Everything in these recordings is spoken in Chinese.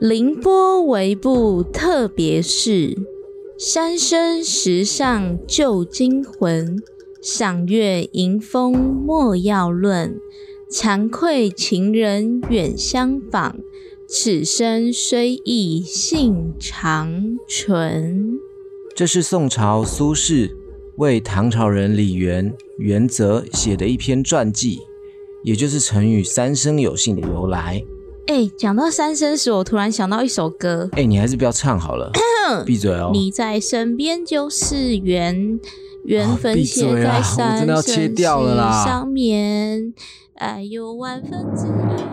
凌波微步特别是，三生石上旧精魂。赏月迎风莫要论，惭愧情人远相访。此生虽异性长存。这是宋朝苏轼为唐朝人李元元泽写的一篇传记，也就是成语“三生有幸”的由来。哎，讲到三生石，我突然想到一首歌。哎，你还是不要唱好了，闭嘴哦！你在身边就是缘，缘分写在三生石上面，爱有万分之一。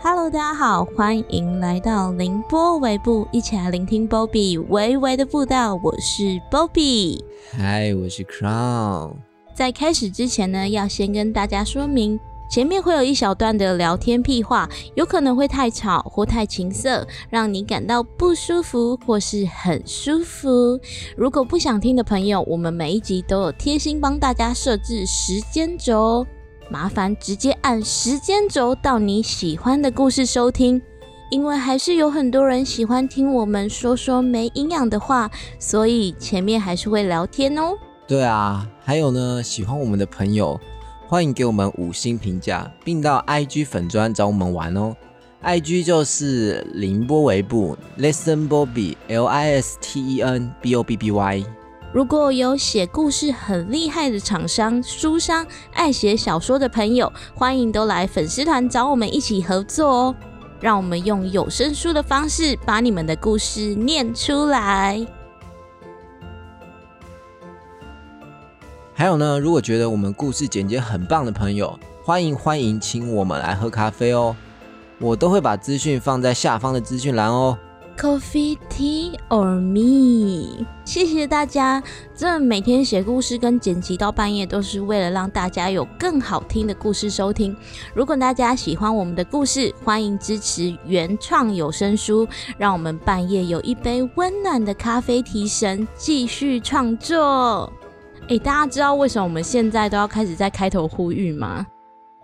Hello，大家好，欢迎来到凌波微步，一起来聆听 Bobby 微微的步道。我是 Bobby，嗨，我是 Crown。在开始之前呢，要先跟大家说明，前面会有一小段的聊天屁话，有可能会太吵或太情色，让你感到不舒服或是很舒服。如果不想听的朋友，我们每一集都有贴心帮大家设置时间轴，麻烦直接按时间轴到你喜欢的故事收听，因为还是有很多人喜欢听我们说说没营养的话，所以前面还是会聊天哦。对啊，还有呢，喜欢我们的朋友，欢迎给我们五星评价，并到 IG 粉专找我们玩哦。IG 就是凌波微步，Listen Bobby，L I S T E N B O B B Y。如果有写故事很厉害的厂商、书商，爱写小说的朋友，欢迎都来粉丝团找我们一起合作哦。让我们用有声书的方式，把你们的故事念出来。还有呢，如果觉得我们故事简介很棒的朋友，欢迎欢迎请我们来喝咖啡哦，我都会把资讯放在下方的资讯栏哦。Coffee, tea or me？谢谢大家，这每天写故事跟剪辑到半夜，都是为了让大家有更好听的故事收听。如果大家喜欢我们的故事，欢迎支持原创有声书，让我们半夜有一杯温暖的咖啡提神，继续创作。哎，大家知道为什么我们现在都要开始在开头呼吁吗？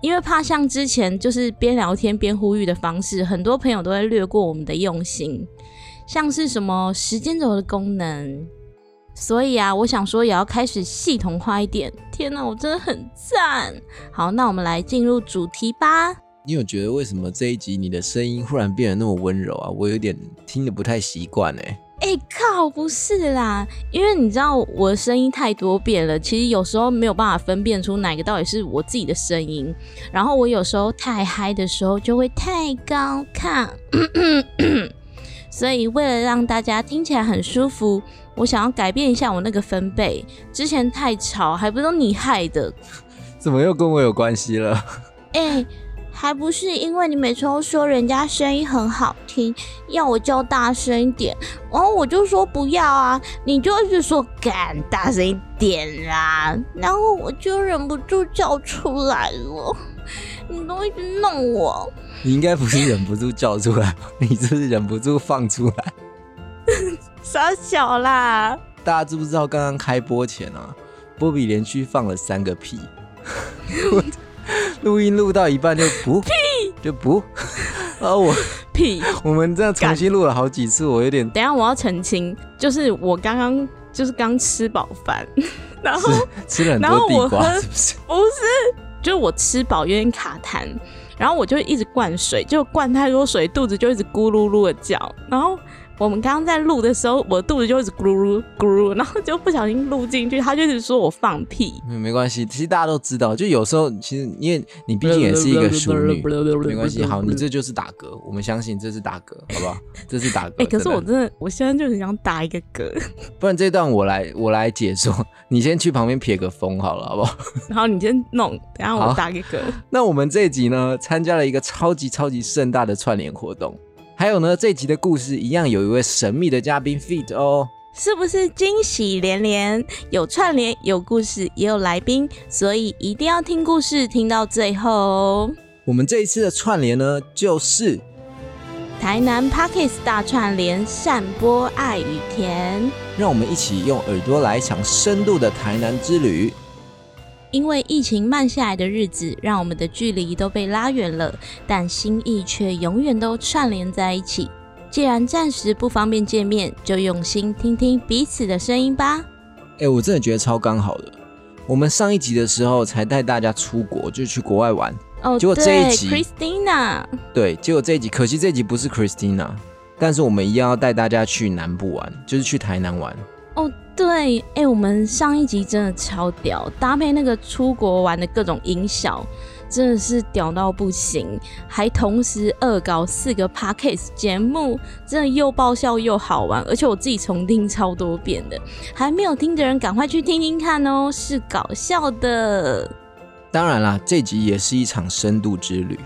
因为怕像之前就是边聊天边呼吁的方式，很多朋友都会略过我们的用心，像是什么时间轴的功能。所以啊，我想说也要开始系统化一点。天哪，我真的很赞！好，那我们来进入主题吧。你有觉得为什么这一集你的声音忽然变得那么温柔啊？我有点听得不太习惯哎。哎靠，不是啦，因为你知道我的声音太多变了，其实有时候没有办法分辨出哪个到底是我自己的声音。然后我有时候太嗨的时候就会太高亢，所以为了让大家听起来很舒服，我想要改变一下我那个分贝。之前太吵，还不是你害的？怎么又跟我有关系了？哎。还不是因为你每次都说人家声音很好听，要我叫大声一点，然后我就说不要啊，你就一直说敢大声一点啦，然后我就忍不住叫出来了，你都一直弄我。你应该不是忍不住叫出来，你是不是忍不住放出来？傻小啦！大家知不知道刚刚开播前啊，波比连续放了三个屁。录音录到一半就不屁就不 啊我屁 我们这样重新录了好几次，我有点等下我要澄清，就是我刚刚就是刚吃饱饭，然后吃了很多地瓜，是不是？不是，就是我吃饱有点卡痰，然后我就一直灌水，就灌太多水，肚子就一直咕噜噜的叫，然后。我们刚刚在录的时候，我肚子就一直咕噜咕噜，然后就不小心录进去，他就一直说我放屁。没没关系，其实大家都知道，就有时候其实因为你毕竟也是一个淑女，没关系。好，你这就是打嗝，我们相信这是打嗝，好不好？这是打嗝。哎，可是我真的，我现在就很想打一个嗝。不然这段我来我来解说，你先去旁边撇个风好了，好不好？然后你先弄，等下我打一个嗝。那我们这一集呢，参加了一个超级超级盛大的串联活动。还有呢，这集的故事一样有一位神秘的嘉宾 feed 哦，是不是惊喜连连？有串联，有故事，也有来宾，所以一定要听故事听到最后哦。我们这一次的串联呢，就是台南 Parkes 大串联，散播爱与甜，让我们一起用耳朵来一场深度的台南之旅。因为疫情慢下来的日子，让我们的距离都被拉远了，但心意却永远都串联在一起。既然暂时不方便见面，就用心听听彼此的声音吧。哎，我真的觉得超刚好的。我们上一集的时候才带大家出国，就去国外玩。哦，结果这一集，Christina，对，结果这一集，可惜这一集不是 Christina，但是我们一样要带大家去南部玩，就是去台南玩。哦，对，哎，我们上一集真的超屌，搭配那个出国玩的各种音效，真的是屌到不行，还同时恶搞四个 podcast 节目，真的又爆笑又好玩，而且我自己重听超多遍的，还没有听的人赶快去听听看哦，是搞笑的。当然啦，这集也是一场深度之旅。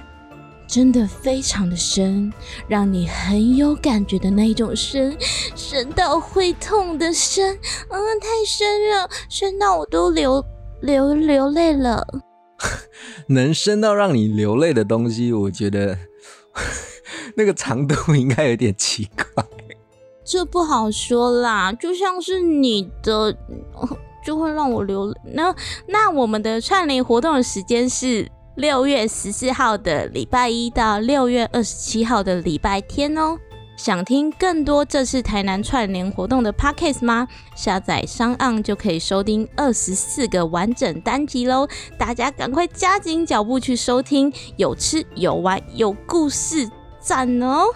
真的非常的深，让你很有感觉的那一种深，深到会痛的深，嗯，太深了，深到我都流流流泪了。能深到让你流泪的东西，我觉得 那个长度应该有点奇怪。这不好说啦，就像是你的，就会让我流。那那我们的串联活动的时间是？六月十四号的礼拜一到六月二十七号的礼拜天哦。想听更多这次台南串联活动的 podcast 吗？下载商岸就可以收听二十四个完整单集喽！大家赶快加紧脚步去收听，有吃有玩有故事，赞哦！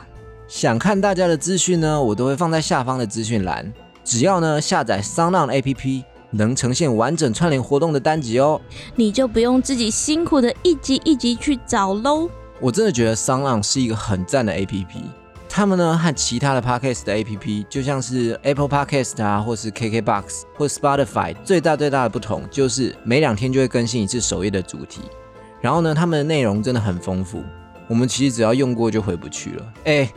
想看大家的资讯呢，我都会放在下方的资讯栏。只要呢下载商浪 APP。能呈现完整串联活动的单集哦，你就不用自己辛苦的一集一集去找喽。我真的觉得 Sound 是一个很赞的 A P P，他们呢和其他的 Podcast 的 A P P，就像是 Apple Podcast 啊，或是 K K Box 或 Spotify，最大最大的不同就是每两天就会更新一次首页的主题，然后呢，他们的内容真的很丰富，我们其实只要用过就回不去了。哎，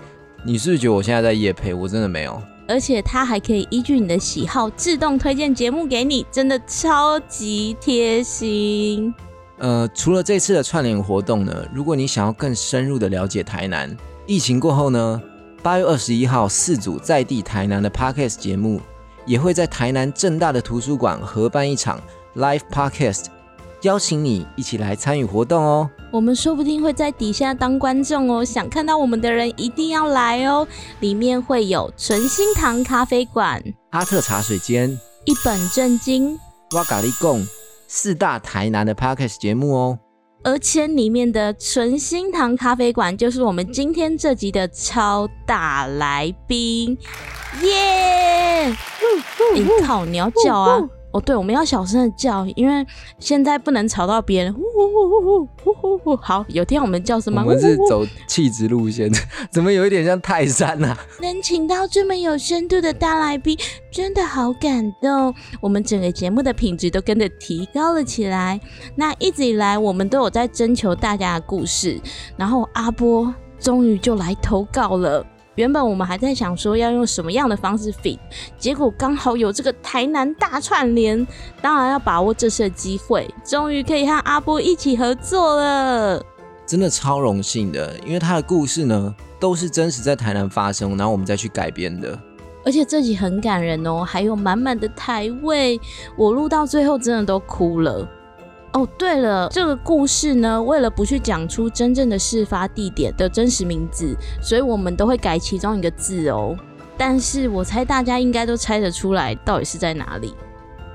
你是不是觉得我现在在夜配？我真的没有。而且它还可以依据你的喜好自动推荐节目给你，真的超级贴心。呃，除了这次的串联活动呢，如果你想要更深入的了解台南，疫情过后呢，八月二十一号四组在地台南的 Podcast 节目也会在台南正大的图书馆合办一场 Live Podcast。邀请你一起来参与活动哦！我们说不定会在底下当观众哦，想看到我们的人一定要来哦！里面会有纯心堂咖啡馆、阿特茶水间、一本正经、哇咖喱贡四大台南的 podcast 节目哦。而且里面的纯心堂咖啡馆就是我们今天这集的超大来宾，耶！你靠，你要叫啊！哦，对，我们要小声的叫，因为现在不能吵到别人。呼呼呼呼呼呼呼好，有听我们叫什么？我们是走气质路线，怎么有一点像泰山啊？能请到这么有深度的大来宾，真的好感动。我们整个节目的品质都跟着提高了起来。那一直以来，我们都有在征求大家的故事，然后阿波终于就来投稿了。原本我们还在想说要用什么样的方式 fit，结果刚好有这个台南大串联，当然要把握这次的机会，终于可以和阿波一起合作了，真的超荣幸的，因为他的故事呢都是真实在台南发生，然后我们再去改编的，而且这集很感人哦，还有满满的台味，我录到最后真的都哭了。哦，对了，这个故事呢，为了不去讲出真正的事发地点的真实名字，所以我们都会改其中一个字哦。但是我猜大家应该都猜得出来，到底是在哪里，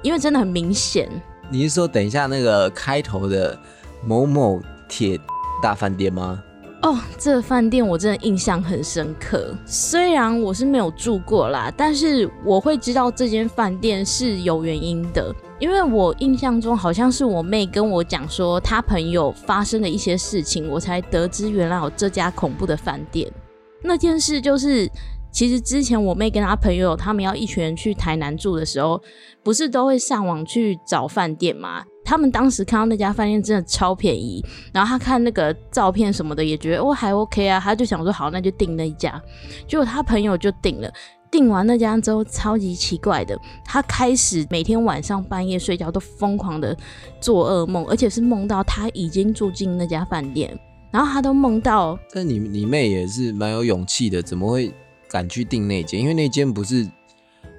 因为真的很明显。你是说等一下那个开头的某某铁大饭店吗？哦，这个饭店我真的印象很深刻。虽然我是没有住过啦，但是我会知道这间饭店是有原因的。因为我印象中好像是我妹跟我讲说，她朋友发生的一些事情，我才得知原来有这家恐怖的饭店。那件事就是，其实之前我妹跟她朋友他们要一群人去台南住的时候，不是都会上网去找饭店吗？他们当时看到那家饭店真的超便宜，然后他看那个照片什么的也觉得哦还 OK 啊，他就想说好那就订那一家，结果他朋友就订了。订完那家之后，超级奇怪的，他开始每天晚上半夜睡觉都疯狂的做噩梦，而且是梦到他已经住进那家饭店，然后他都梦到。但你你妹也是蛮有勇气的，怎么会敢去订那间？因为那间不是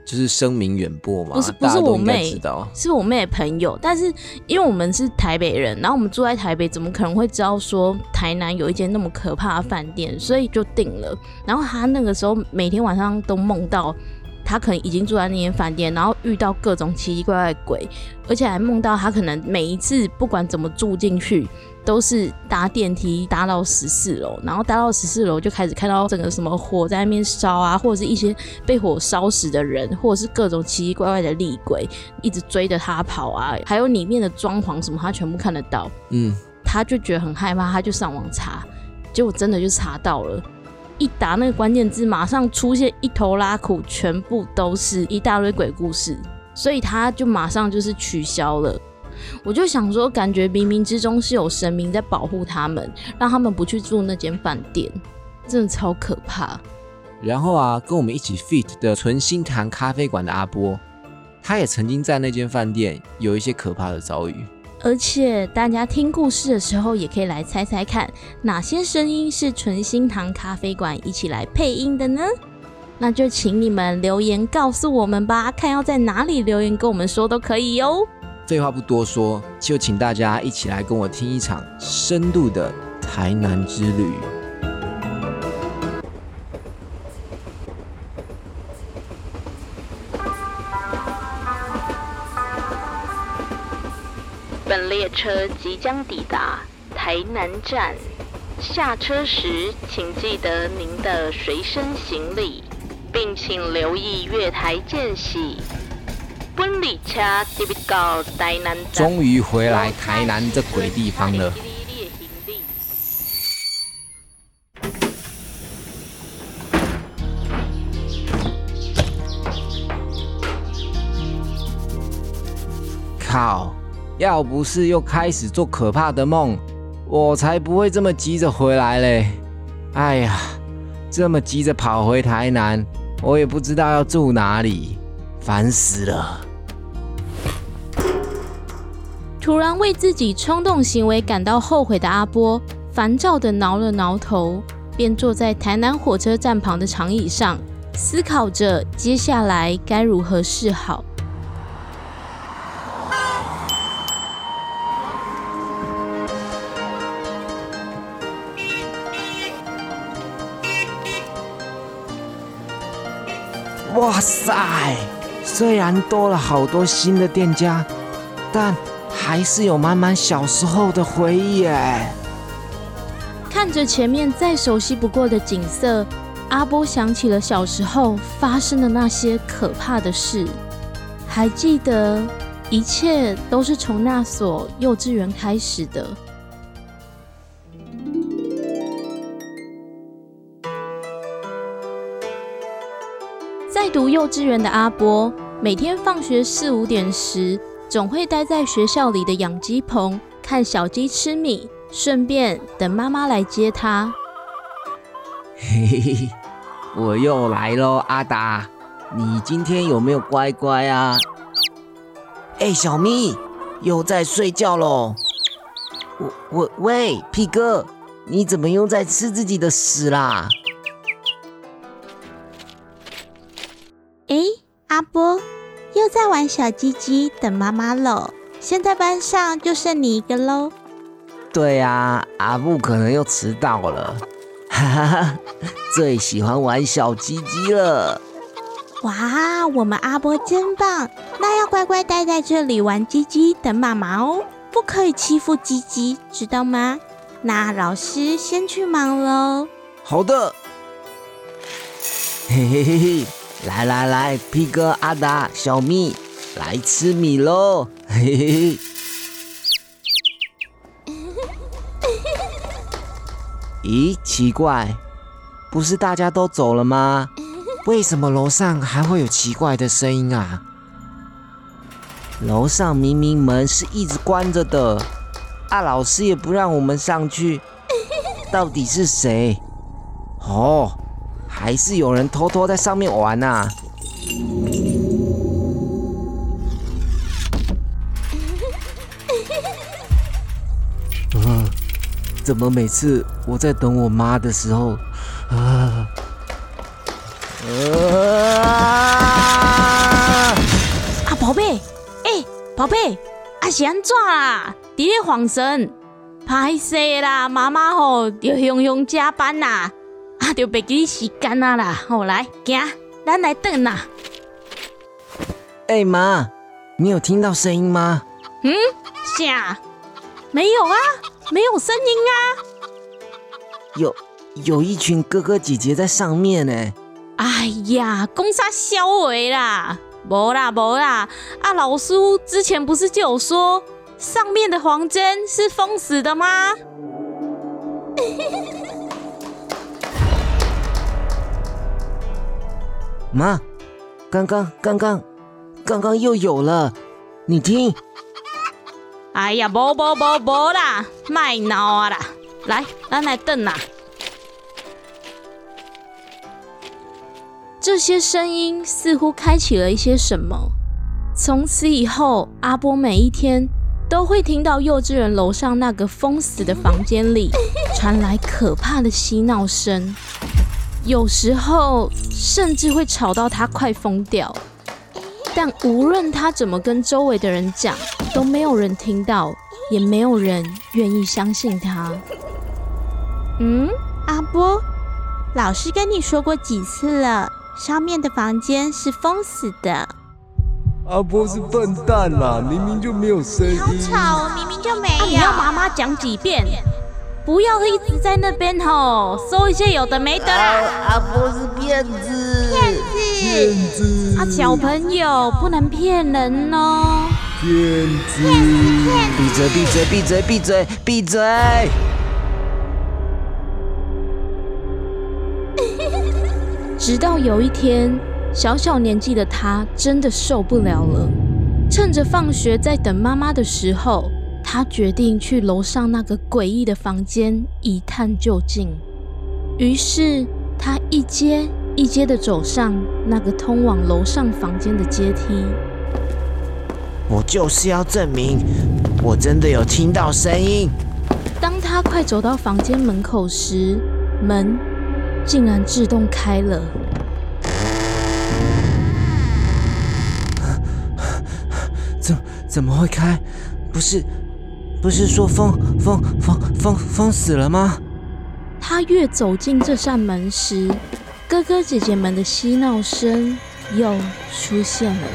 就是声名远播嘛，不是不是我妹。是我妹的朋友，但是因为我们是台北人，然后我们住在台北，怎么可能会知道说台南有一间那么可怕的饭店？所以就定了。然后他那个时候每天晚上都梦到他可能已经住在那间饭店，然后遇到各种奇奇怪怪的鬼，而且还梦到他可能每一次不管怎么住进去。都是搭电梯搭到十四楼，然后搭到十四楼就开始看到整个什么火在那边烧啊，或者是一些被火烧死的人，或者是各种奇奇怪怪的厉鬼一直追着他跑啊，还有里面的装潢什么，他全部看得到。嗯，他就觉得很害怕，他就上网查，结果真的就查到了。一打那个关键字，马上出现一头拉苦，全部都是一大堆鬼故事，所以他就马上就是取消了。我就想说，感觉冥冥之中是有神明在保护他们，让他们不去住那间饭店，真的超可怕。然后啊，跟我们一起 fit 的纯心堂咖啡馆的阿波，他也曾经在那间饭店有一些可怕的遭遇。而且大家听故事的时候，也可以来猜猜看，哪些声音是纯心堂咖啡馆一起来配音的呢？那就请你们留言告诉我们吧，看要在哪里留言跟我们说都可以哟。废话不多说，就请大家一起来跟我听一场深度的台南之旅。本列车即将抵达台南站，下车时请记得您的随身行李，并请留意月台间隙。终于回来台南这鬼地方了。靠！要不是又开始做可怕的梦，我才不会这么急着回来嘞。哎呀，这么急着跑回台南，我也不知道要住哪里，烦死了。突然为自己冲动行为感到后悔的阿波，烦躁的挠了挠头，便坐在台南火车站旁的长椅上，思考着接下来该如何是好。哇塞！虽然多了好多新的店家，但还是有满满小时候的回忆耶。看着前面再熟悉不过的景色，阿波想起了小时候发生的那些可怕的事。还记得，一切都是从那所幼稚园开始的。读幼稚园的阿波，每天放学四五点时，总会待在学校里的养鸡棚，看小鸡吃米，顺便等妈妈来接他。嘿嘿嘿，我又来喽，阿达，你今天有没有乖乖啊？哎，小咪又在睡觉喽。我我喂，屁哥，你怎么又在吃自己的屎啦？诶，阿波又在玩小鸡鸡等妈妈喽。现在班上就剩你一个喽。对呀，阿布可能又迟到了，哈哈哈，最喜欢玩小鸡鸡了。哇，我们阿波真棒！那要乖乖待在这里玩鸡鸡等妈妈哦，不可以欺负鸡鸡，知道吗？那老师先去忙喽。好的。嘿嘿嘿嘿。来来来，，P 哥、阿达、小蜜，来吃米喽！嘿嘿嘿。咦，奇怪，不是大家都走了吗？为什么楼上还会有奇怪的声音啊？楼上明明门是一直关着的，啊，老师也不让我们上去，到底是谁？哦。还是有人偷偷在上面玩呐！啊，怎么每次我在等我妈的时候，啊，啊！宝贝，啊是安怎啦？伫咧晃神，歹势啦，妈妈吼要凶凶加班啦，啊，就别记时间啊啦。好来，行，咱来等啦。哎妈，你有听到声音吗？嗯，啥？没有啊，没有声音啊。有有一群哥哥姐姐在上面呢。哎呀，讲啥笑话啦？无啦无啦，啊老师之前不是就有说上面的黄针是封死的吗？妈，刚刚刚刚刚刚又有了，你听。哎呀，无无无无啦，卖闹啊啦！来，咱来等啦。这些声音似乎开启了一些什么。从此以后，阿波每一天都会听到幼稚园楼上那个封死的房间里传来可怕的嬉闹声，有时候甚至会吵到他快疯掉。但无论他怎么跟周围的人讲，都没有人听到，也没有人愿意相信他。嗯，阿波，老师跟你说过几次了？上面的房间是封死的。阿波是笨蛋啦，明明就没有声音。好吵，明明就没有。你要妈妈讲几遍？不要一直在那边吼，说一些有的没的啦。阿波是骗子，骗子，骗子。啊，小朋友不能骗人哦。骗子，闭嘴，闭嘴，闭嘴，闭嘴，闭嘴。直到有一天，小小年纪的他真的受不了了。趁着放学在等妈妈的时候，他决定去楼上那个诡异的房间一探究竟。于是，他一阶一阶的走上那个通往楼上房间的阶梯。我就是要证明，我真的有听到声音。当他快走到房间门口时，门。竟然自动开了！怎怎么会开？不是不是说封封封封封死了吗？他越走进这扇门时，哥哥姐姐们的嬉闹声又出现了。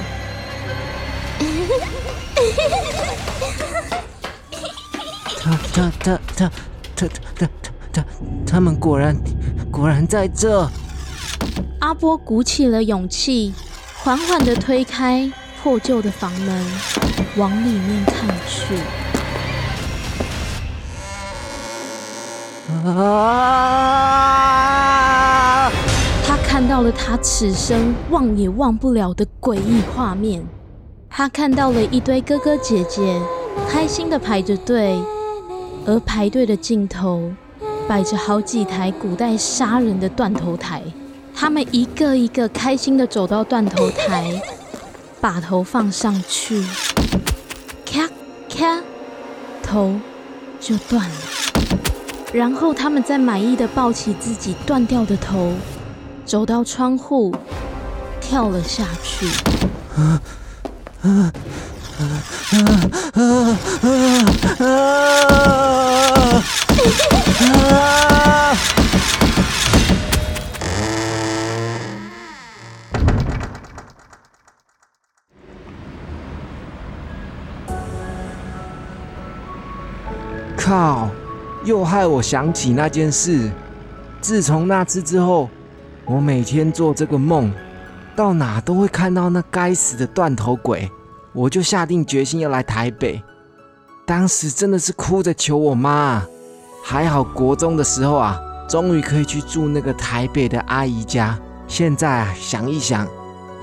他他他他他他他他们果然。果然在这，阿波鼓起了勇气，缓缓的推开破旧的房门，往里面看去。啊！他看到了他此生忘也忘不了的诡异画面。他看到了一堆哥哥姐姐开心的排着队，而排队的尽头。摆着好几台古代杀人的断头台，他们一个一个开心的走到断头台，把头放上去，咔咔，头就断了。然后他们再满意的抱起自己断掉的头，走到窗户，跳了下去。靠！又害我想起那件事。自从那次之后，我每天做这个梦，到哪都会看到那该死的断头鬼。我就下定决心要来台北。当时真的是哭着求我妈。还好国中的时候啊，终于可以去住那个台北的阿姨家。现在啊，想一想，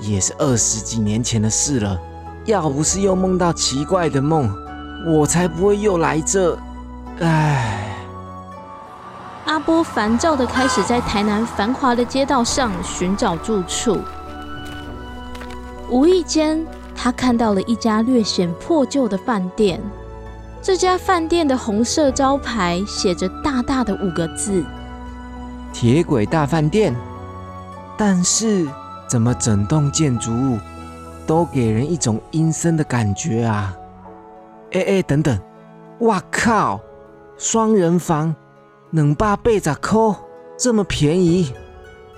也是二十几年前的事了。要不是又梦到奇怪的梦，我才不会又来这。唉。阿波烦躁的开始在台南繁华的街道上寻找住处。无意间，他看到了一家略显破旧的饭店。这家饭店的红色招牌写着大大的五个字：“铁轨大饭店。”但是，怎么整栋建筑物都给人一种阴森的感觉啊！哎哎，等等，哇靠，双人房，能八倍咋扣，这么便宜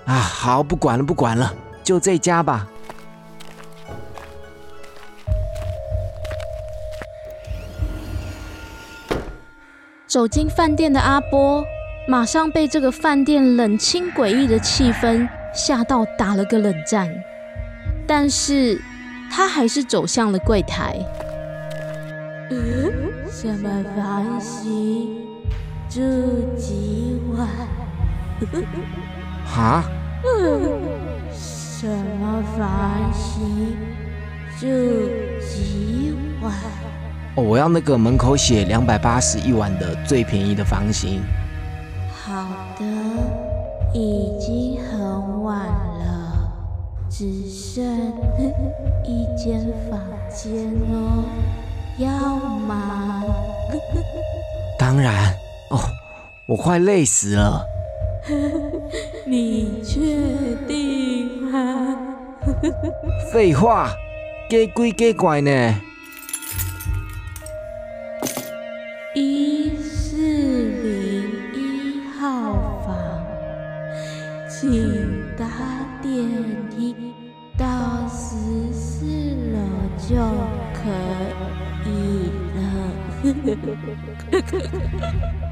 啊！好，不管了，不管了，就这家吧。走进饭店的阿波，马上被这个饭店冷清诡异的气氛吓到，打了个冷战。但是他还是走向了柜台。什么房型？住几晚？哈？什么房型？住几晚？哦，我要那个门口写两百八十一晚的最便宜的房型。好的，已经很晚了，只剩一间房间哦，要吗？当然。哦，我快累死了。你确定吗？废话，给鬼给怪呢。一四零一号房，请搭电梯到十四楼就可以了。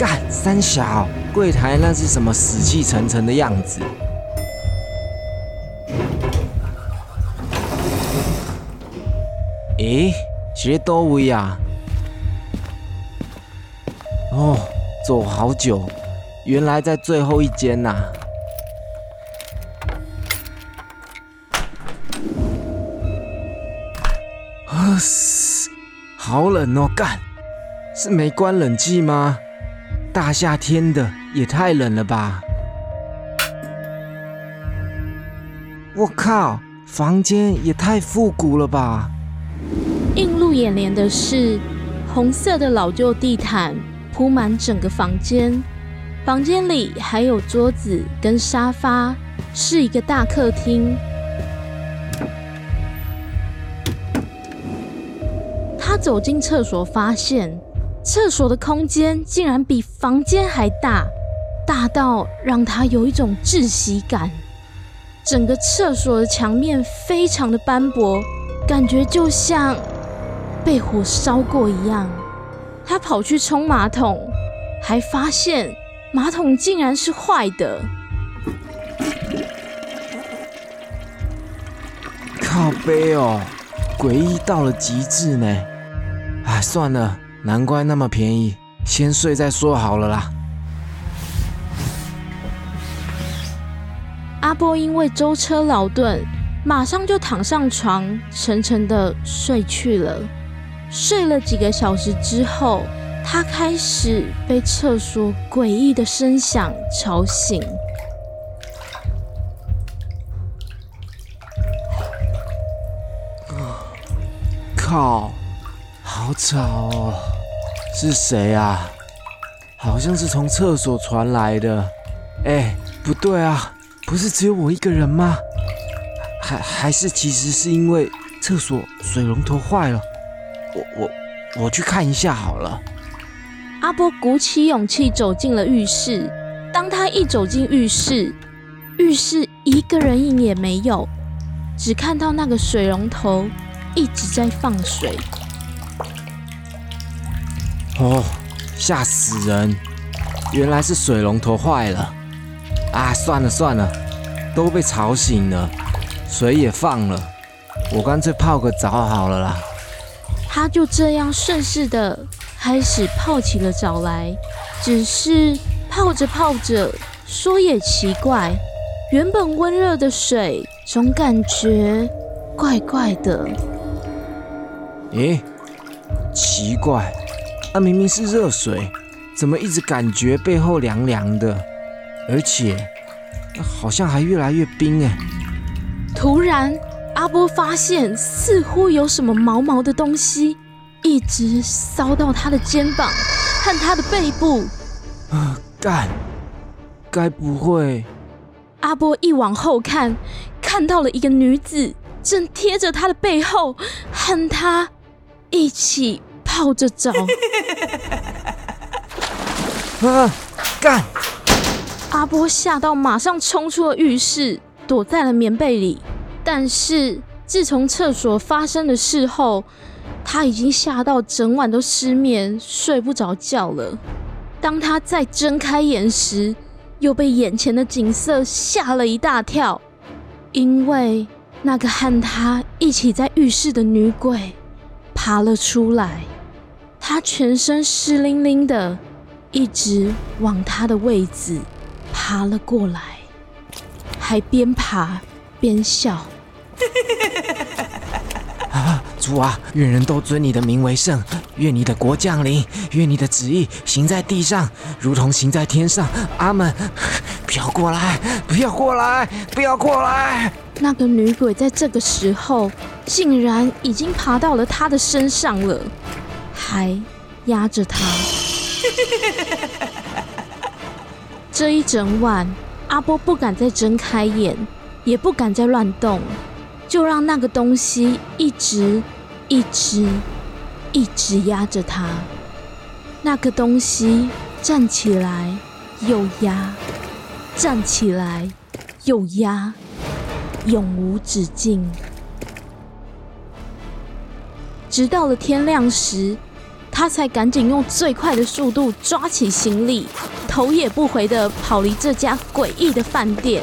干三小，柜台那是什么死气沉沉的样子？诶，这多位啊？哦，走好久，原来在最后一间呐。啊嘶，好冷哦！干，是没关冷气吗？大夏天的也太冷了吧！我靠，房间也太复古了吧！映入眼帘的是红色的老旧地毯铺满整个房间，房间里还有桌子跟沙发，是一个大客厅。他走进厕所，发现厕所的空间竟然比房间还大，大到让他有一种窒息感。整个厕所的墙面非常的斑驳，感觉就像……被火烧过一样，他跑去冲马桶，还发现马桶竟然是坏的。靠背哦，诡异到了极致呢！哎，算了，难怪那么便宜，先睡再说好了啦。阿波因为舟车劳顿，马上就躺上床，沉沉的睡去了。睡了几个小时之后，他开始被厕所诡异的声响吵醒。靠，好吵哦！是谁啊？好像是从厕所传来的。哎，不对啊，不是只有我一个人吗？还还是其实是因为厕所水龙头坏了？我我我去看一下好了。阿波鼓起勇气走进了浴室。当他一走进浴室，浴室一个人影也没有，只看到那个水龙头一直在放水。哦，吓死人！原来是水龙头坏了。啊，算了算了，都被吵醒了，水也放了，我干脆泡个澡好了啦。他就这样顺势的开始泡起了澡来，只是泡着泡着，说也奇怪，原本温热的水总感觉怪怪的。咦，奇怪，那明明是热水，怎么一直感觉背后凉凉的，而且好像还越来越冰哎！突然。阿波发现，似乎有什么毛毛的东西一直烧到他的肩膀和他的背部。啊，干！该不会？阿波一往后看，看到了一个女子正贴着他的背后，和他一起泡着澡。啊！干！阿波吓到，马上冲出了浴室，躲在了棉被里。但是自从厕所发生的事后，他已经吓到整晚都失眠，睡不着觉了。当他再睁开眼时，又被眼前的景色吓了一大跳，因为那个和他一起在浴室的女鬼爬了出来，她全身湿淋淋的，一直往他的位子爬了过来，还边爬边笑。啊！主啊，愿人都尊你的名为圣，愿你的国降临，愿你的旨意行在地上，如同行在天上。阿门！不要过来，不要过来，不要过来！那个女鬼在这个时候，竟然已经爬到了他的身上了，还压着他。这一整晚，阿波不敢再睁开眼，也不敢再乱动。就让那个东西一直、一直、一直压着他。那个东西站起来又压，站起来又压，永无止境。直到了天亮时，他才赶紧用最快的速度抓起行李，头也不回的跑离这家诡异的饭店。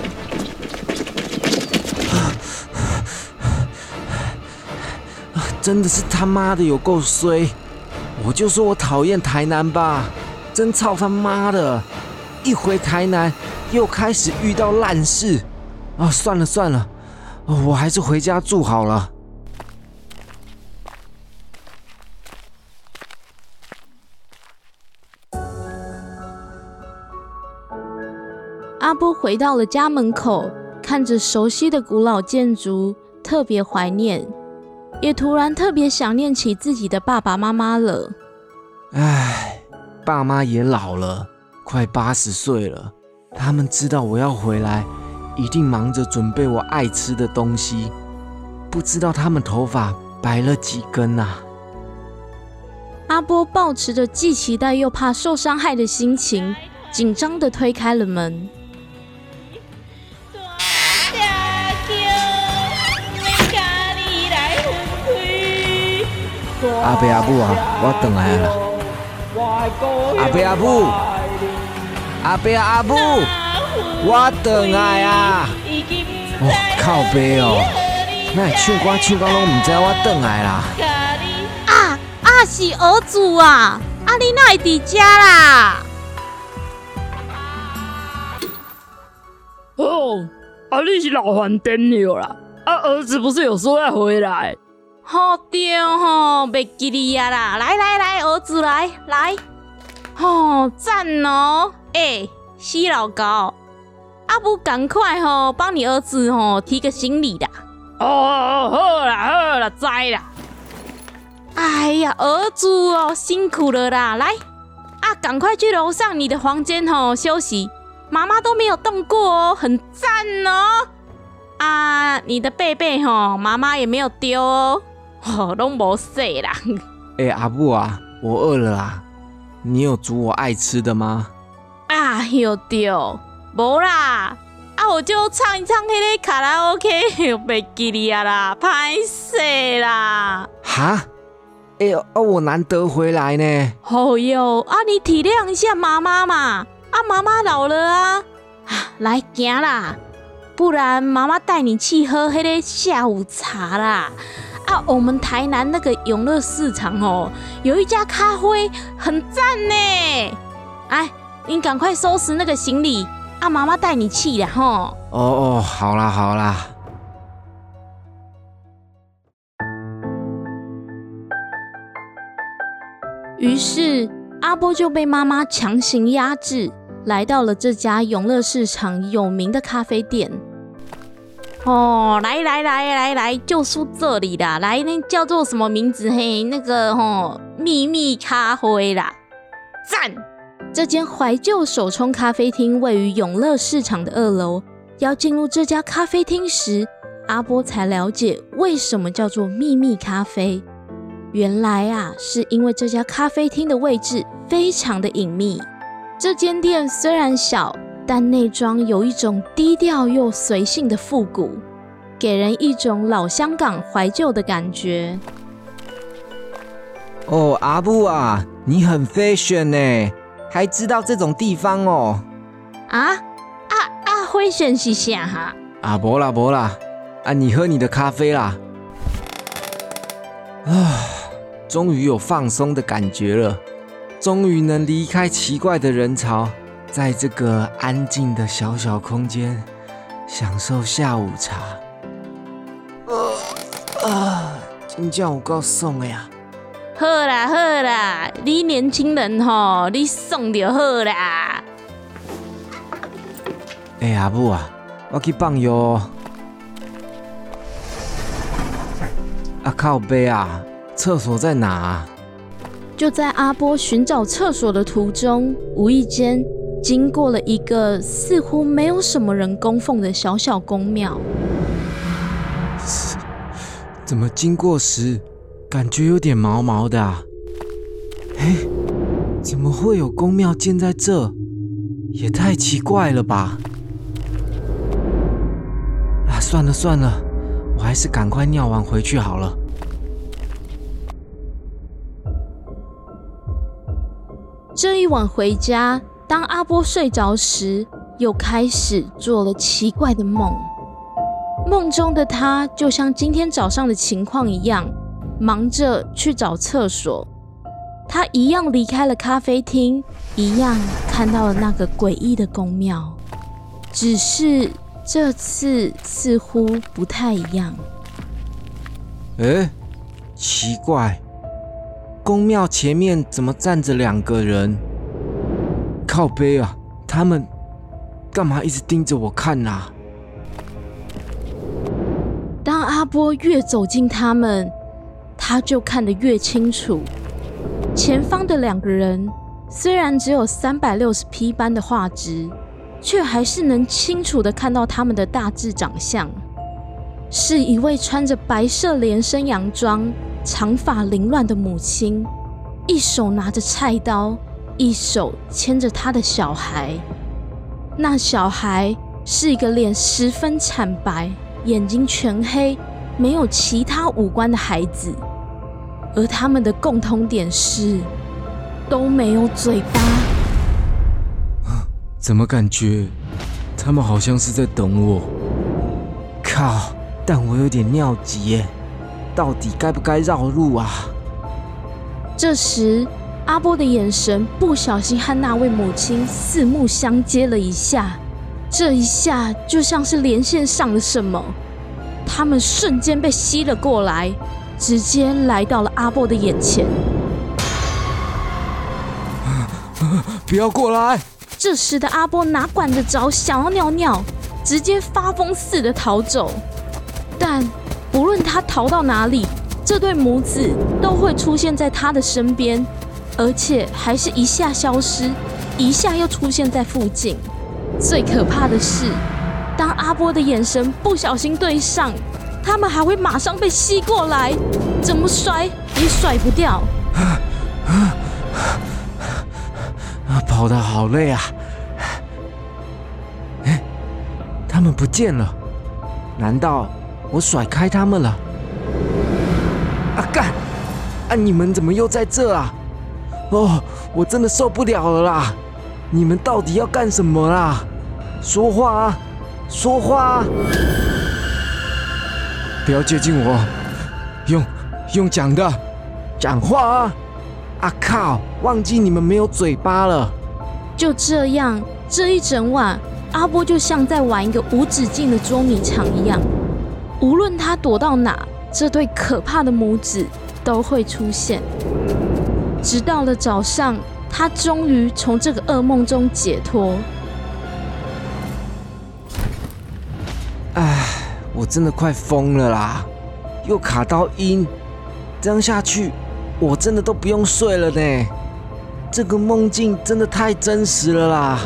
真的是他妈的有够衰！我就说我讨厌台南吧，真操他妈的！一回台南又开始遇到烂事啊！算了算了，我还是回家住好了。阿波回到了家门口，看着熟悉的古老建筑，特别怀念。也突然特别想念起自己的爸爸妈妈了。唉，爸妈也老了，快八十岁了。他们知道我要回来，一定忙着准备我爱吃的东西。不知道他们头发白了几根啊？阿波抱持着既期待又怕受伤害的心情，紧张的推开了门。阿伯阿母啊，我回来了。阿伯阿母，阿伯阿母，我回来啊！哦，靠背哦，那唱歌唱到拢唔知我回来啦。啊啊，是儿子啊！啊，你哪会伫家啦？哦，啊，你是老饭店了啦？啊，儿子不是有说要回来？好对吼，袂记你呀啦！来来来，儿子来来，吼赞哦！哎，死老高，阿不赶快吼，帮你儿子吼提个行李啦！哦，好啦好啦，知啦。哎呀，儿子哦，辛苦了啦！来啊，赶快去楼上你的房间吼休息，妈妈都没有动过哦，很赞哦！啊，你的贝贝吼，妈妈也没有丢哦。哦，拢无洗啦！哎，阿布啊，我饿了啦，你有煮我爱吃的吗？啊，有对，无啦，啊，我就唱一唱迄个卡拉 OK，又 袂记你啊啦，歹势啦！哈？哎呦，啊，我难得回来呢。哦哟，啊，你体谅一下妈妈嘛，啊，妈妈老了啊，来行啦，不然妈妈带你去喝迄个下午茶啦。啊，我们台南那个永乐市场哦，有一家咖啡很赞呢。哎，你赶快收拾那个行李，啊，妈妈带你去了吼。哦哦，好啦好啦。于是阿波就被妈妈强行压制，来到了这家永乐市场有名的咖啡店。哦，来来来来来，就输这里啦！来，那叫做什么名字？嘿，那个吼秘密咖啡啦，赞！这间怀旧手冲咖啡厅位于永乐市场的二楼。要进入这家咖啡厅时，阿波才了解为什么叫做秘密咖啡。原来啊，是因为这家咖啡厅的位置非常的隐秘。这间店虽然小，但内装有一种低调又随性的复古，给人一种老香港怀旧的感觉。哦，阿布啊，你很 fashion 呢，还知道这种地方哦。啊啊啊！会选是啥哈？啊，伯啦伯啦，啊，你喝你的咖啡啦。啊，终于有放松的感觉了，终于能离开奇怪的人潮，在这个安静的小小空间享受下午茶。呃啊，真叫有够爽的呀！好啦好啦，你年轻人吼，你爽就好啦。哎、阿母啊，我去放药哦。啊靠背啊，厕所在哪、啊？就在阿波寻找厕所的途中，无意间经过了一个似乎没有什么人供奉的小小宫庙。怎么经过时感觉有点毛毛的啊？哎，怎么会有宫庙建在这？也太奇怪了吧！啊，算了算了，我还是赶快尿完回去好了。这一晚回家，当阿波睡着时，又开始做了奇怪的梦。梦中的他就像今天早上的情况一样，忙着去找厕所。他一样离开了咖啡厅，一样看到了那个诡异的宫庙，只是这次似乎不太一样。哎，奇怪，宫庙前面怎么站着两个人？靠背啊，他们干嘛一直盯着我看呐、啊？当阿波越走近他们，他就看得越清楚。前方的两个人虽然只有三百六十 P 般的画质，却还是能清楚的看到他们的大致长相。是一位穿着白色连身洋装、长发凌乱的母亲，一手拿着菜刀，一手牵着他的小孩。那小孩是一个脸十分惨白、眼睛全黑、没有其他五官的孩子。而他们的共同点是都没有嘴巴。怎么感觉他们好像是在等我？靠！但我有点尿急耶，到底该不该绕路啊？这时，阿波的眼神不小心和那位母亲四目相接了一下，这一下就像是连线上了什么，他们瞬间被吸了过来。直接来到了阿波的眼前。不要过来！这时的阿波哪管得着想要尿尿，直接发疯似的逃走。但不论他逃到哪里，这对母子都会出现在他的身边，而且还是一下消失，一下又出现在附近。最可怕的是，当阿波的眼神不小心对上。他们还会马上被吸过来，怎么甩也甩不掉。啊，跑得好累啊！哎，他们不见了，难道我甩开他们了？啊干！啊，你们怎么又在这啊？哦，我真的受不了了啦！你们到底要干什么啦？说话啊！说话啊！不要接近我，用用讲的，讲话啊！啊靠，忘记你们没有嘴巴了。就这样，这一整晚，阿波就像在玩一个无止境的捉迷藏一样，无论他躲到哪，这对可怕的母子都会出现。直到了早上，他终于从这个噩梦中解脱。唉。我真的快疯了啦！又卡到音，这样下去，我真的都不用睡了呢。这个梦境真的太真实了啦！啊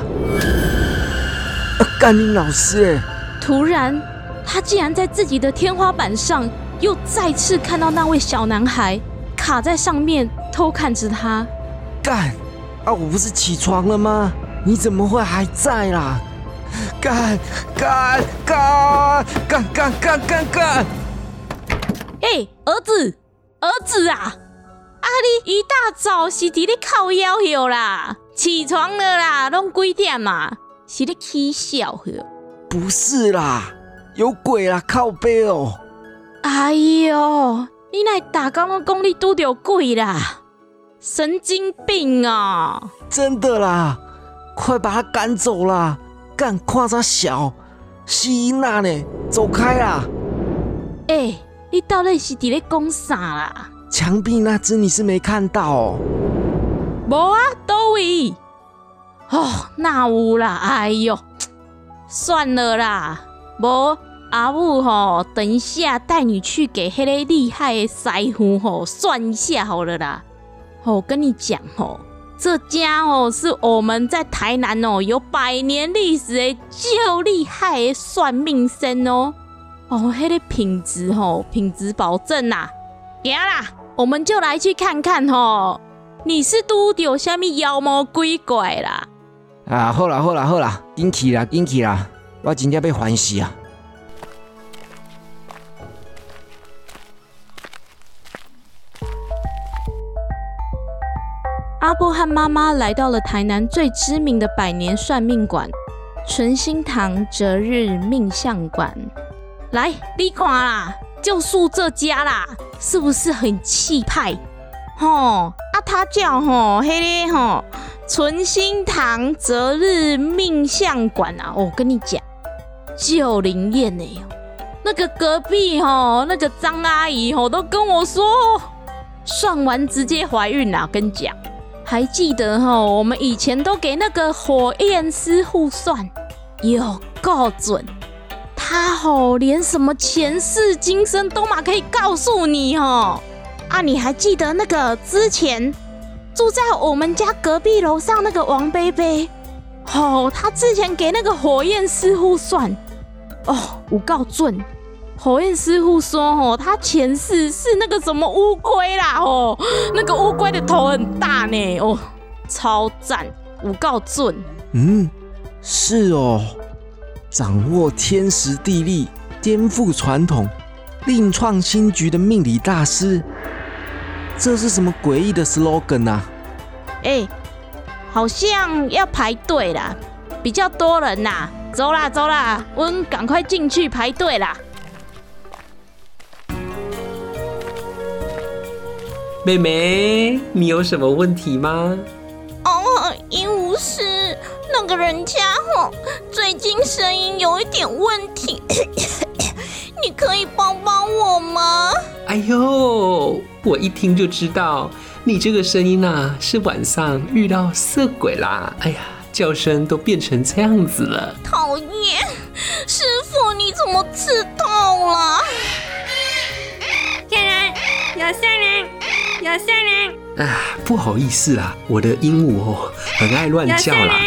甘霖老师，哎，突然，他竟然在自己的天花板上又再次看到那位小男孩卡在上面偷看着他。干啊！我不是起床了吗？你怎么会还在啦？干干干干干干干干！哎、儿子，儿子啊！啊你一大早是伫咧靠腰后啦，起床了啦，拢几点嘛？是咧起笑呵。不是啦，有鬼啦！靠背哦！哎哟，你来打刚刚讲你拄着鬼啦？神经病啊！真的啦，快把他赶走啦！干夸他小，西娜呢？走开啦！哎、你到底是伫咧讲啥啦？墙壁那只你是没看到哦。无啊，都位？哦，那有啦，哎哟，算了啦，无阿母吼，等一下带你去给迄个厉害的师傅吼算一下好了啦。哦，我跟你讲吼，这家哦是我们在台南哦有百年历史的就厉害的算命师哦。哦，迄、个品质吼，品质保证呐、行啦，我们就来去看看吼。你是拄着虾米妖魔鬼怪啦？啊，好啦好啦好啦，进去啦进去啦，我真正被烦死啊！阿波和妈妈来到了台南最知名的百年算命馆——纯心堂择日命相馆。来，你看啦，就是这家啦，是不是很气派？吼，啊，他叫吼，迄个吼，纯心堂择日命相馆啊，我跟你讲，就灵验呢。那个隔壁吼，那个张阿姨吼，都跟我说，算完直接怀孕啦，跟你讲。还记得哈，我们以前都给那个火焰师傅算，有够准。他吼连什么前世今生都嘛可以告诉你哦。啊，你还记得那个之前住在我们家隔壁楼上那个王贝贝？哦，他之前给那个火焰师傅算，哦，有够准。火焰师傅说：“哦，他前世是那个什么乌龟啦，哦，那个乌龟的头很大呢，哦，超赞，五告准。嗯，是哦，掌握天时地利，颠覆传统，另创新局的命理大师，这是什么诡异的 slogan 啊？哎、好像要排队啦，比较多人呐，走啦走啦，我们赶快进去排队啦。妹妹，你有什么问题吗？哦，鹦鹉师，那个人家吼，最近声音有一点问题，你可以帮帮我吗？哎呦，我一听就知道，你这个声音呐、是晚上遇到色鬼啦！哎呀，叫声都变成这样子了。讨厌，师傅你怎么刺痛了？骗人，有吓人，有吓人，啊，不好意思啦，我的鹦鹉哦，很爱乱叫啦。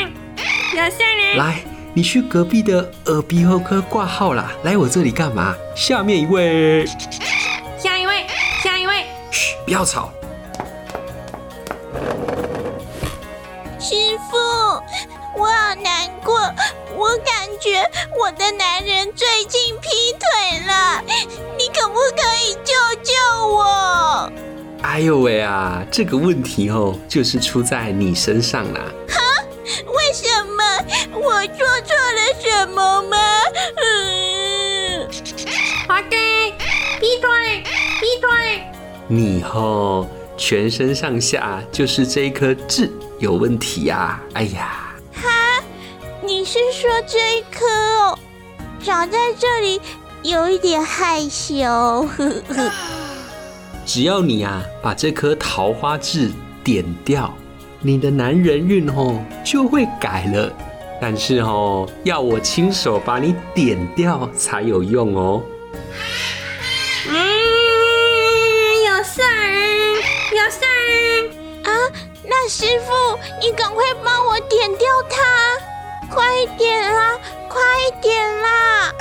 有吓人。来，你去隔壁的耳鼻喉科挂号啦。来我这里干嘛？下面一位，下一位，下一位，嘘，不要吵。师傅，我好难过，我感觉我的男人最近劈腿了，你可不可以救救我？哎呦喂啊，这个问题哦，就是出在你身上啦。为什么？我做错了什么吗？嗯，活该，闭嘴，闭嘴。你哦、全身上下就是这一颗痣有问题呀、哎呀，哈你是说这一颗哦，长在这里有一点害羞，呵呵。只要你啊把这颗桃花痣点掉，你的男人运吼就会改了。但是哦，要我亲手把你点掉才有用哦。嗯，有事儿，有事儿啊。那师傅，你赶快帮我点掉它，快一点啦，快一点啦！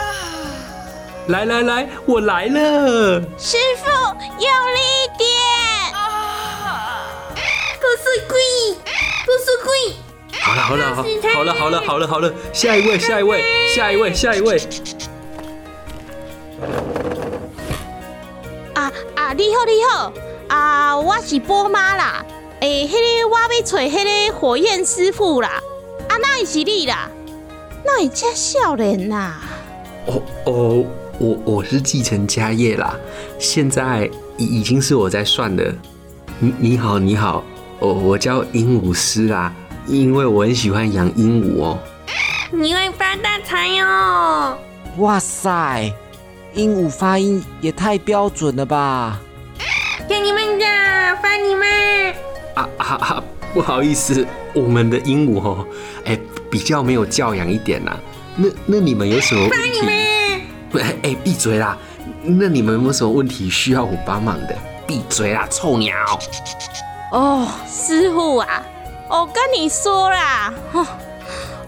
来来来，我来了。师傅，用力一点！不是鬼，不是鬼，好了好了好，好了好了好了好了，下一位下一位下一位下一位。啊啊，你好你好，啊，我是波妈啦。诶、迄、个我要找迄个火焰师傅啦。啊，那会是你啦？那会这少年呐？哦哦，我我是继承家业啦，现在已已经是我在算的。你你好你好，我我叫鹦鹉师啦，因为我很喜欢养鹦鹉哦。你会发大财哦！哇塞，鹦鹉发音也太标准了吧！给你们的，发你们。啊啊啊！不好意思，我们的鹦鹉哦，哎，比较没有教养一点啦。那那你们有什么问题？哎哎，闭嘴啦！那你们有没有什么问题需要我帮忙的？闭嘴啦，臭鸟！哦，师傅啊，我跟你说啦，哦，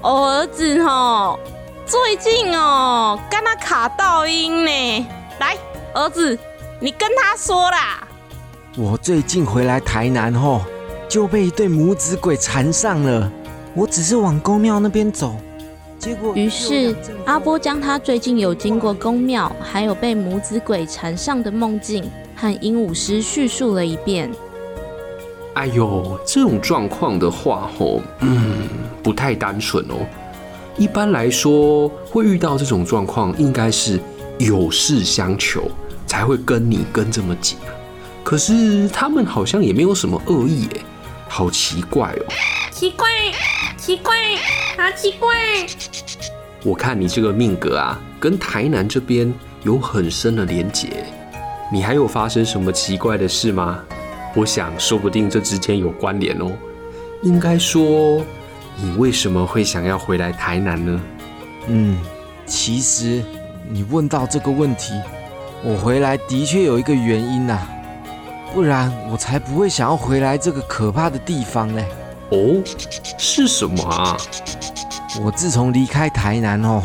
我儿子哦，最近哦，跟他卡噪音呢。来，儿子，你跟他说啦。我最近回来台南后，就被一对母子鬼缠上了。我只是往公庙那边走，于是阿波将他最近有经过宫庙，还有被母子鬼缠上的梦境，和鹦鹉师叙述了一遍。哎呦，这种状况的话，吼，嗯，不太单纯哦。一般来说，会遇到这种状况，应该是有事相求，才会跟你跟这么紧啊。可是他们好像也没有什么恶意，哎，好奇怪哦。奇怪，奇怪，好奇怪！我看你这个命格啊，跟台南这边有很深的连结。你还有发生什么奇怪的事吗？我想，说不定这之间有关联哦。应该说，你为什么会想要回来台南呢？嗯，其实你问到这个问题，我回来的确有一个原因呐、不然我才不会想要回来这个可怕的地方嘞。哦，是什么啊？我自从离开台南哦，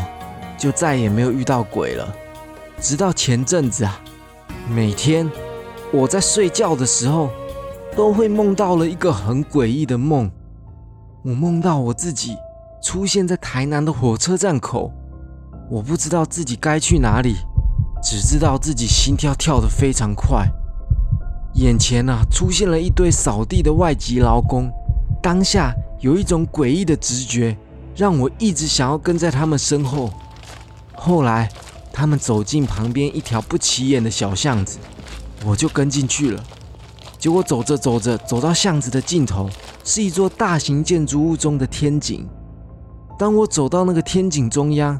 就再也没有遇到鬼了。直到前阵子啊，每天我在睡觉的时候，都会梦到了一个很诡异的梦。我梦到我自己出现在台南的火车站口，我不知道自己该去哪里，只知道自己心跳跳得非常快。眼前啊，出现了一堆扫地的外籍劳工，当下有一种诡异的直觉，让我一直想要跟在他们身后。后来，他们走进旁边一条不起眼的小巷子，我就跟进去了。结果走着走着，走到巷子的尽头，是一座大型建筑物中的天井。当我走到那个天井中央，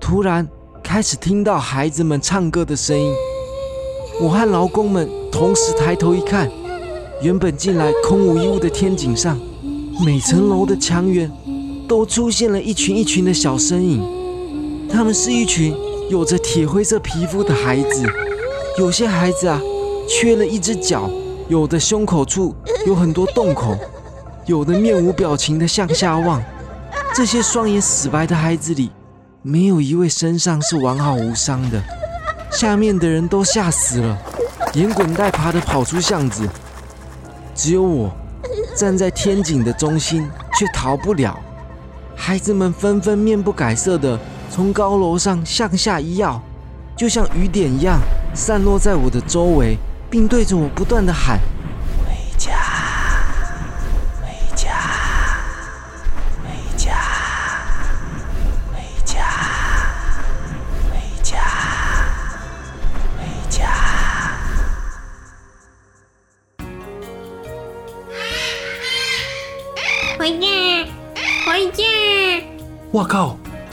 突然开始听到孩子们唱歌的声音。我和劳工们同时抬头一看，原本进来空无一物的天井上，每层楼的墙垣都出现了一群一群的小身影。他们是一群有着铁灰色皮肤的孩子，有些孩子啊缺了一只脚，有的胸口处有很多洞口，有的面无表情的向下望。这些双眼死白的孩子里，没有一位身上是完好无伤的。下面的人都吓死了，连滚带爬的跑出巷子，只有我站在天井的中心，却逃不了。孩子们纷纷面不改色的从高楼上向下一跃，就像雨点一样散落在我的周围，并对着我不断的喊：“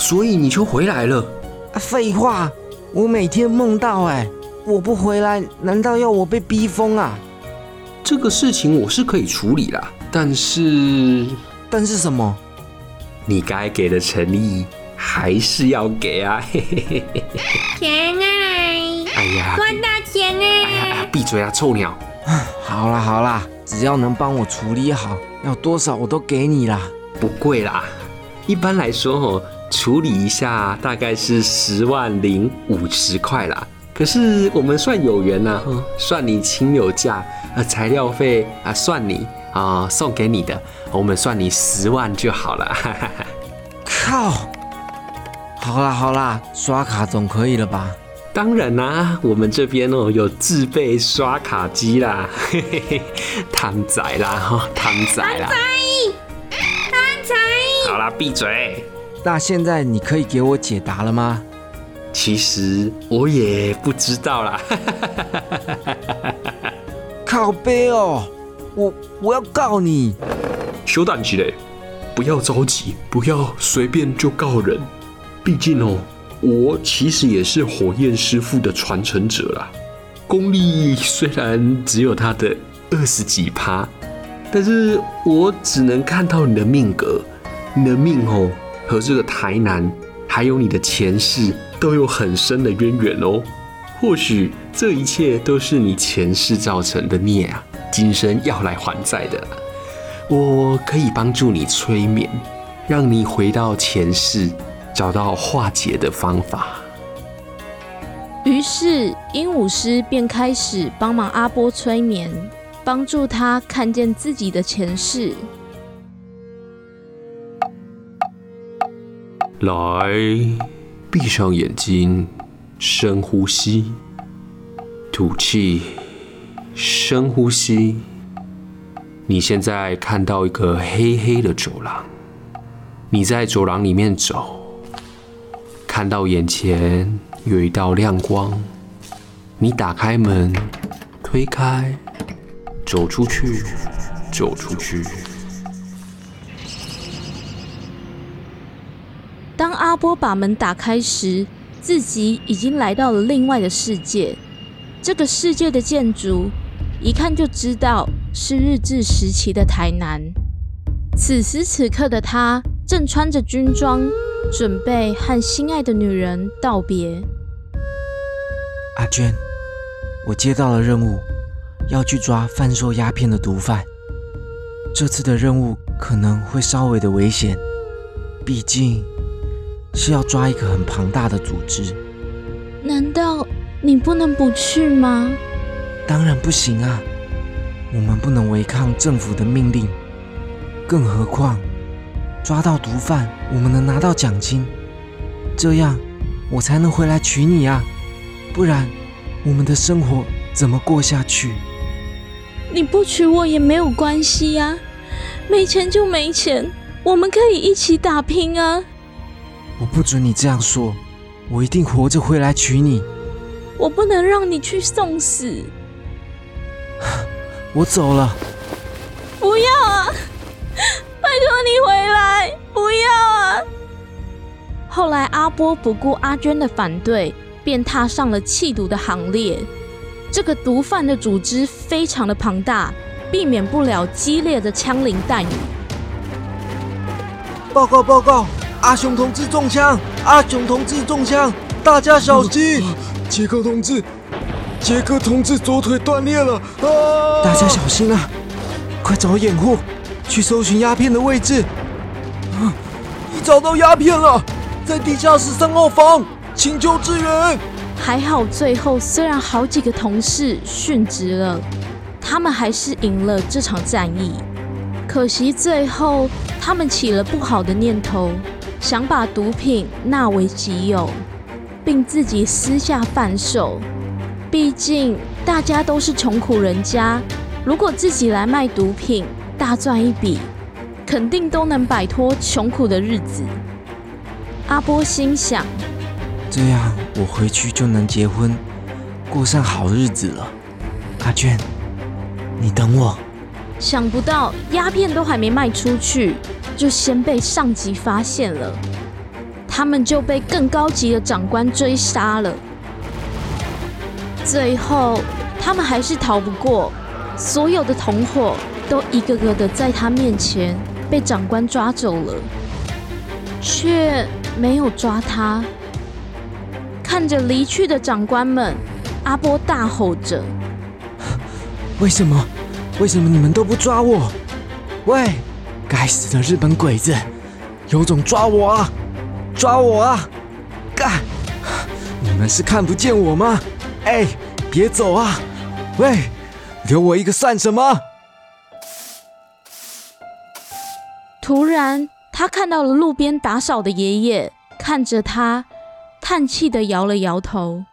所以你就回来了？啊废话，我每天梦到哎，我不回来，难道要我被逼疯啊？这个事情我是可以处理啦，但是但是什么？你该给的诚意还是要给啊！嘿嘿嘿嘿。钱啊！哎呀，赚大钱哎呀哎呀呢？闭嘴啊，臭鸟！好啦好啦，只要能帮我处理好，要多少我都给你啦。不贵啦，一般来说哦，处理一下大概是十万零五十块啦。可是我们算有缘呐、哦算你亲友价，呃，材料费啊，算你啊、送给你的，我们算你十万就好了。哈哈哈。靠！好啦好啦，刷卡总可以了吧？当然啦、我们这边哦有自备刷卡机啦，嘿嘿嘿，贪仔啦哈，贪仔啦。贪财，好啦，闭嘴。那现在你可以给我解答了吗？其实我也不知道啦。靠背哦，我我要告你！休蛋起嘞，不要着急，不要随便就告人。毕竟哦，我其实也是火焰师傅的传承者啦。功力虽然只有他的二十几趴，但是我只能看到你的命格，你的命哦和这个台南还有你的前世都有很深的渊源哦。或许这一切都是你前世造成的孽啊，今生要来还债的。我可以帮助你催眠，让你回到前世，找到化解的方法。于是鹦鹉师便开始帮忙阿波催眠，帮助他看见自己的前世。来，闭上眼睛，深呼吸，吐气，深呼吸。你现在看到一个黑黑的走廊，你在走廊里面走，看到眼前有一道亮光，你打开门，推开，走出去，走出去。当阿波把门打开时，自己已经来到了另外的世界。这个世界的建筑，一看就知道是日治时期的台南。此时此刻的他正穿着军装，准备和心爱的女人道别。阿娟，我接到了任务，要去抓贩售鸦片的毒贩。这次的任务可能会稍微的危险，毕竟是要抓一个很庞大的组织。难道你不能不去吗？当然不行啊，我们不能违抗政府的命令。更何况，抓到毒贩，我们能拿到奖金，这样我才能回来娶你啊！不然，我们的生活怎么过下去？你不娶我也没有关系呀、没钱就没钱，我们可以一起打拼啊！我不准你这样说，我一定活着回来娶你。我不能让你去送死！我走了。不要啊！拜托你回来！不要啊！后来阿波不顾阿娟的反对，便踏上了弃毒的行列。这个毒贩的组织非常的庞大，避免不了激烈的枪林弹雨。报告报告，阿雄同志中枪！阿雄同志中枪！大家小心！杰克同志，杰克同志左腿断裂了啊！大家小心啊！快找掩护，去搜寻鸦片的位置。啊！你找到鸦片了，在地下室三号房，请求支援。还好最后虽然好几个同事殉职了，他们还是赢了这场战役。可惜最后他们起了不好的念头，想把毒品纳为己有，并自己私下贩售。毕竟大家都是穷苦人家，如果自己来卖毒品，大赚一笔，肯定都能摆脱穷苦的日子。阿波心想。这样我回去就能结婚，过上好日子了。阿娟，你等我。想不到鸦片都还没卖出去，就先被上级发现了，他们就被更高级的长官追杀了。最后，他们还是逃不过，所有的同伙都一个个的在他面前被长官抓走了，却没有抓他。看着离去的长官们，阿波大吼着。为什么？为什么你们都不抓我？喂，该死的日本鬼子，有种抓我啊！抓我啊！干！你们是看不见我吗？哎，别走啊！喂，留我一个算什么？突然，他看到了路边打扫的爷爷，看着他，叹气的摇了摇头。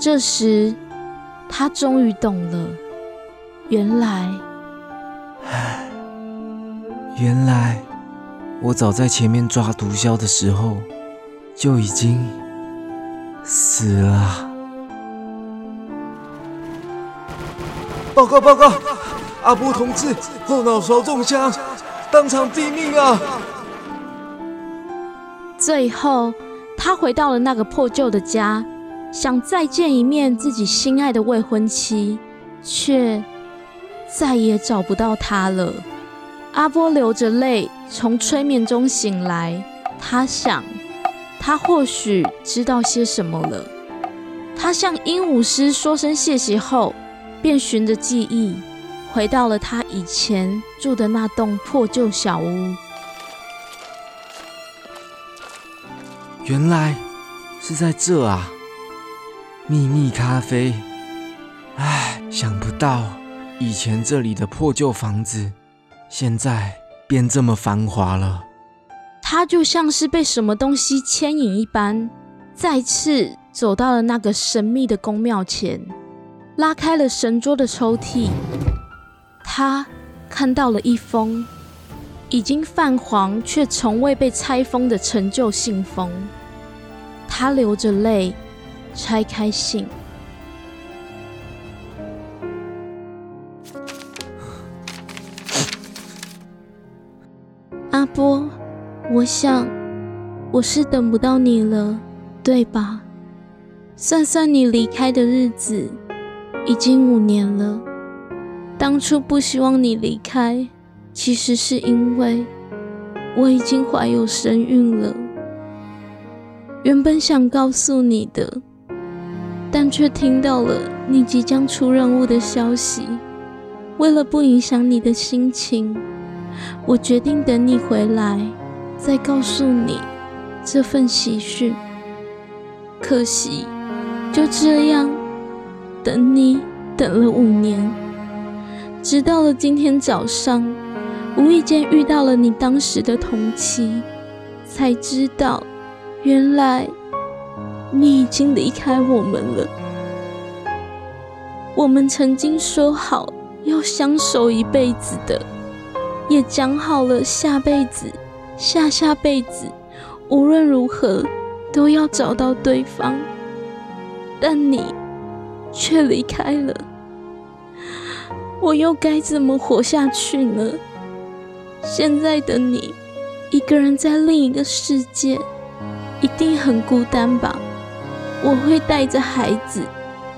这时，他终于懂了，原来，原来我早在前面抓毒枭的时候就已经死了。报告报告，阿波同志后脑勺中枪，当场毙命啊！最后，他回到了那个破旧的家。想再见一面自己心爱的未婚妻，却再也找不到她了。阿波流着泪从催眠中醒来，他想，他或许知道些什么了。他向鹦鹉师说声谢谢后，便循着记忆回到了他以前住的那栋破旧小屋。原来是在这啊！秘密咖啡，唉，想不到以前这里的破旧房子，现在变这么繁华了。他就像是被什么东西牵引一般，再次走到了那个神秘的宫庙前，拉开了神桌的抽屉，他看到了一封已经泛黄却从未被拆封的陈旧信封，他流着泪。拆开信，阿波，我想我是等不到你了，对吧？算算你离开的日子，已经五年了。当初不希望你离开，其实是因为我已经怀有身孕了。原本想告诉你的。但却听到了你即将出任务的消息。为了不影响你的心情，我决定等你回来再告诉你这份喜讯。可惜，就这样等你等了五年，直到了今天早上，无意间遇到了你当时的同期，才知道原来。你已经离开我们了。我们曾经说好要相守一辈子的，也讲好了下辈子、下下辈子，无论如何都要找到对方。但你却离开了，我又该怎么活下去呢？现在的你，一个人在另一个世界，一定很孤单吧？我会带着孩子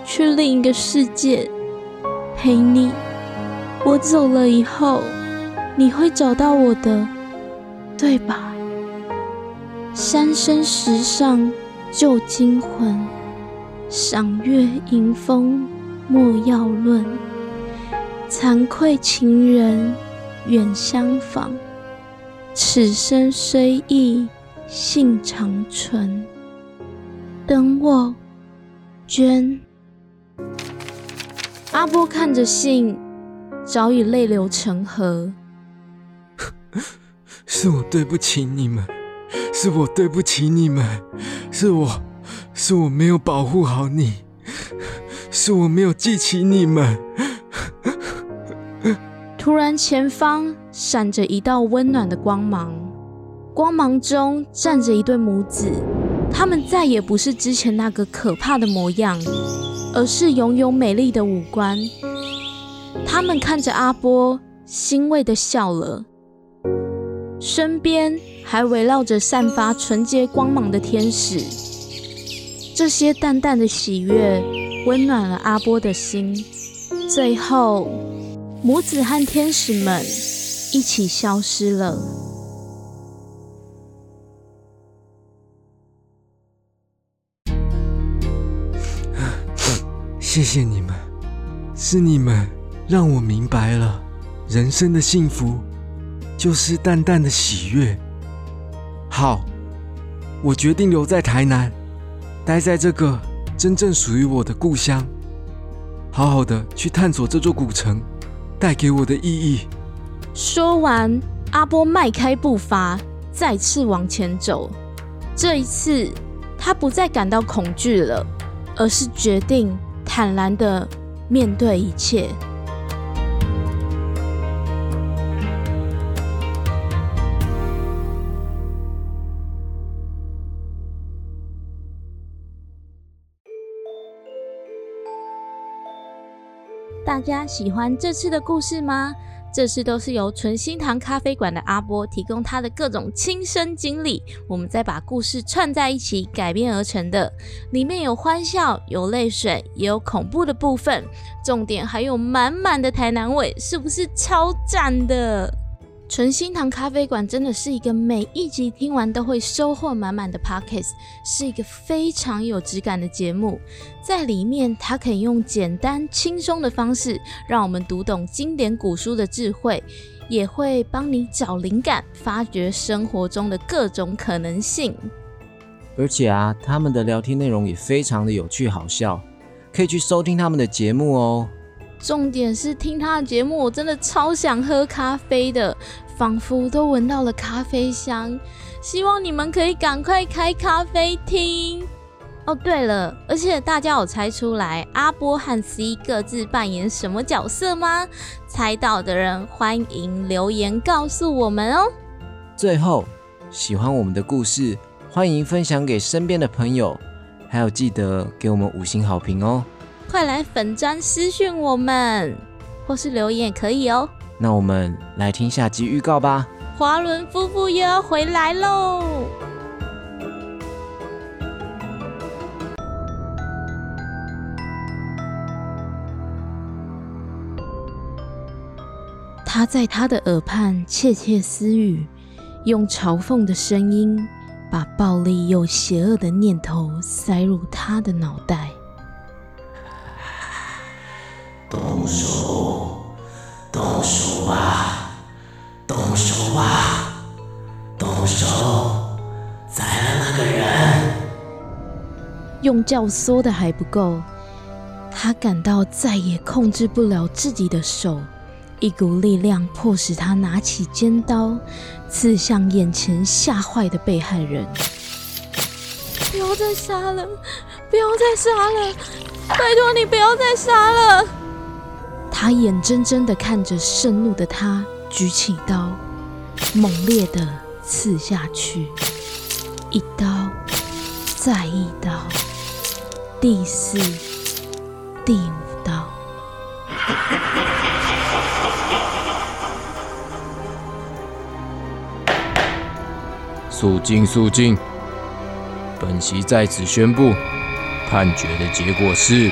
去另一个世界陪你。我走了以后，你会找到我的，对吧？三生石上旧金魂，赏月迎风莫要论。惭愧情人远相访，此生虽异性长存。等我，娟。阿波看着信，早已泪流成河。是我对不起你们，是我对不起你们，是我，是我没有保护好你，是我没有记起你们。突然，前方闪着一道温暖的光芒，光芒中站着一对母子。他们再也不是之前那个可怕的模样，而是拥有美丽的五官。他们看着阿波，欣慰的笑了。身边还围绕着散发纯洁光芒的天使。这些淡淡的喜悦，温暖了阿波的心。最后，母子和天使们一起消失了。谢谢你们，是你们让我明白了，人生的幸福就是淡淡的喜悦。好，我决定留在台南，待在这个真正属于我的故乡，好好的去探索这座古城带给我的意义。说完，阿波迈开步伐，再次往前走。这一次，他不再感到恐惧了，而是决定坦然的面对一切。大家喜欢这次的故事吗？这次都是由纯心堂咖啡馆的阿波提供他的各种亲身经历，我们再把故事串在一起改编而成的。里面有欢笑，有泪水，也有恐怖的部分，重点还有满满的台南味，是不是超赞的？纯心堂咖啡馆真的是一个每一集听完都会收获满满的 podcast，是一个非常有质感的节目。在里面，它可以用简单轻松的方式，让我们读懂经典古书的智慧，也会帮你找灵感，发掘生活中的各种可能性。而且啊，他们的聊天内容也非常的有趣好笑，可以去收听他们的节目哦。重点是听他的节目，我真的超想喝咖啡的，仿佛都闻到了咖啡香。希望你们可以赶快开咖啡厅哦。对了，而且大家有猜出来阿波和 C 各自扮演什么角色吗？猜到的人欢迎留言告诉我们哦。最后，喜欢我们的故事，欢迎分享给身边的朋友，还有记得给我们五星好评哦。快来粉砖私讯我们，或是留言也可以哦。那我们来听下集预告吧。华伦夫妇又要回来喽！他在他的耳畔窃窃私语，用嘲讽的声音把暴力又邪恶的念头塞入他的脑袋。动手，动手吧，动手吧，动手，宰了那个人。用教唆的还不够，他感到再也控制不了自己的手，一股力量迫使他拿起尖刀，刺向眼前吓坏的被害人。不要再杀了，不要再杀了，拜托你不要再杀了。他眼睁睁的看着盛怒的他举起刀，猛烈的刺下去，一刀，再一刀，第四、第五刀。肃静，肃静！本席在此宣布，判决的结果是。